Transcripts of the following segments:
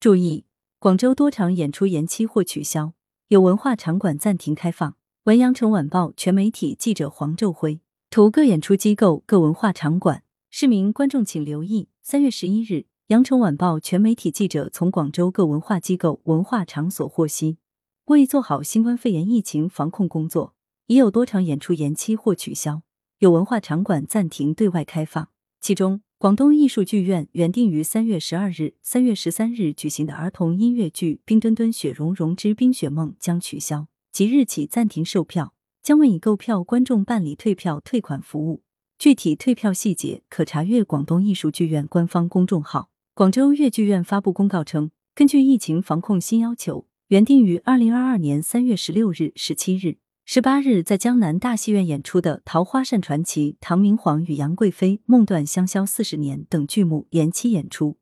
注意，广州多场演出延期或取消，有文化场馆暂停开放。文阳城晚报全媒体记者黄昼辉，图各演出机构、各文化场馆。市民观众请留意：三月十一日，羊城晚报全媒体记者从广州各文化机构、文化场所获悉，为做好新冠肺炎疫情防控工作，已有多场演出延期或取消，有文化场馆暂停对外开放。其中，广东艺术剧院原定于三月十二日、三月十三日举行的儿童音乐剧《冰墩墩雪融融之冰雪梦》将取消，即日起暂停售票，将为已购票观众办理退票退款服务。具体退票细节可查阅广东艺术剧院官方公众号。广州粤剧院发布公告称，根据疫情防控新要求，原定于二零二二年三月十六日、十七日、十八日在江南大戏院演出的《桃花扇传奇》《唐明皇与杨贵妃》《梦断香消四十年》等剧目延期演出，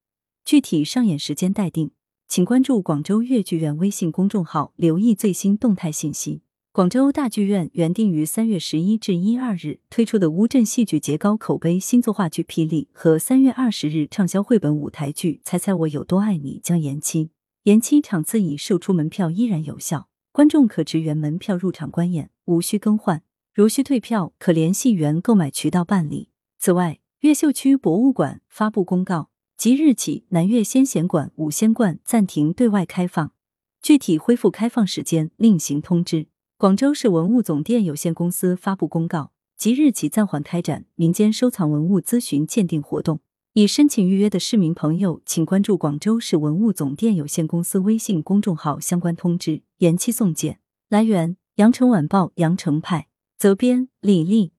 具体上演时间待定，请关注广州粤剧院微信公众号，留意最新动态信息。广州大剧院原定于三月十一至一二日推出的乌镇戏剧节高口碑新作话剧《霹雳》和三月二十日畅销绘本舞台剧《猜猜我有多爱你》将延期，延期场次已售出门票依然有效，观众可持原门票入场观演，无需更换。如需退票，可联系原购买渠道办理。此外，越秀区博物馆发布公告，即日起南粤先贤馆、五仙观暂停对外开放，具体恢复开放时间另行通知。广州市文物总店有限公司发布公告，即日起暂缓开展民间收藏文物咨询鉴定活动。已申请预约的市民朋友，请关注广州市文物总店有限公司微信公众号相关通知。延期送件。来源：羊城晚报羊城派，责编：李丽。